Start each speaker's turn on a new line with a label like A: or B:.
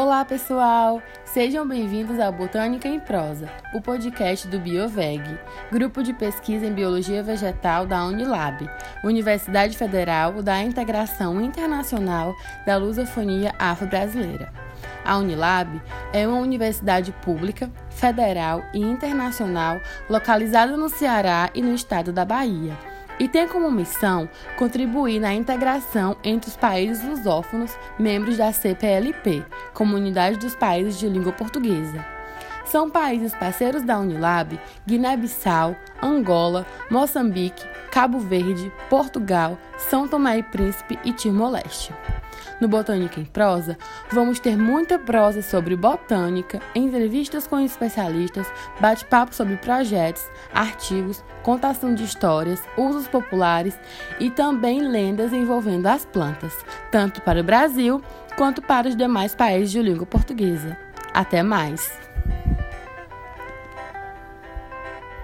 A: Olá, pessoal! Sejam bem-vindos ao Botânica em Prosa, o podcast do BioVeg, grupo de pesquisa em biologia vegetal da Unilab, Universidade Federal da Integração Internacional da Lusofonia Afro-Brasileira. A Unilab é uma universidade pública, federal e internacional localizada no Ceará e no estado da Bahia e tem como missão contribuir na integração entre os países lusófonos membros da CPLP, Comunidade dos Países de Língua Portuguesa. São países parceiros da Unilab Guiné-Bissau, Angola, Moçambique, Cabo Verde, Portugal, São Tomé e Príncipe e Timor-Leste. No Botânica em Prosa, vamos ter muita prosa sobre botânica, entrevistas com especialistas, bate-papo sobre projetos, artigos, contação de histórias, usos populares e também lendas envolvendo as plantas, tanto para o Brasil quanto para os demais países de língua portuguesa. Até mais!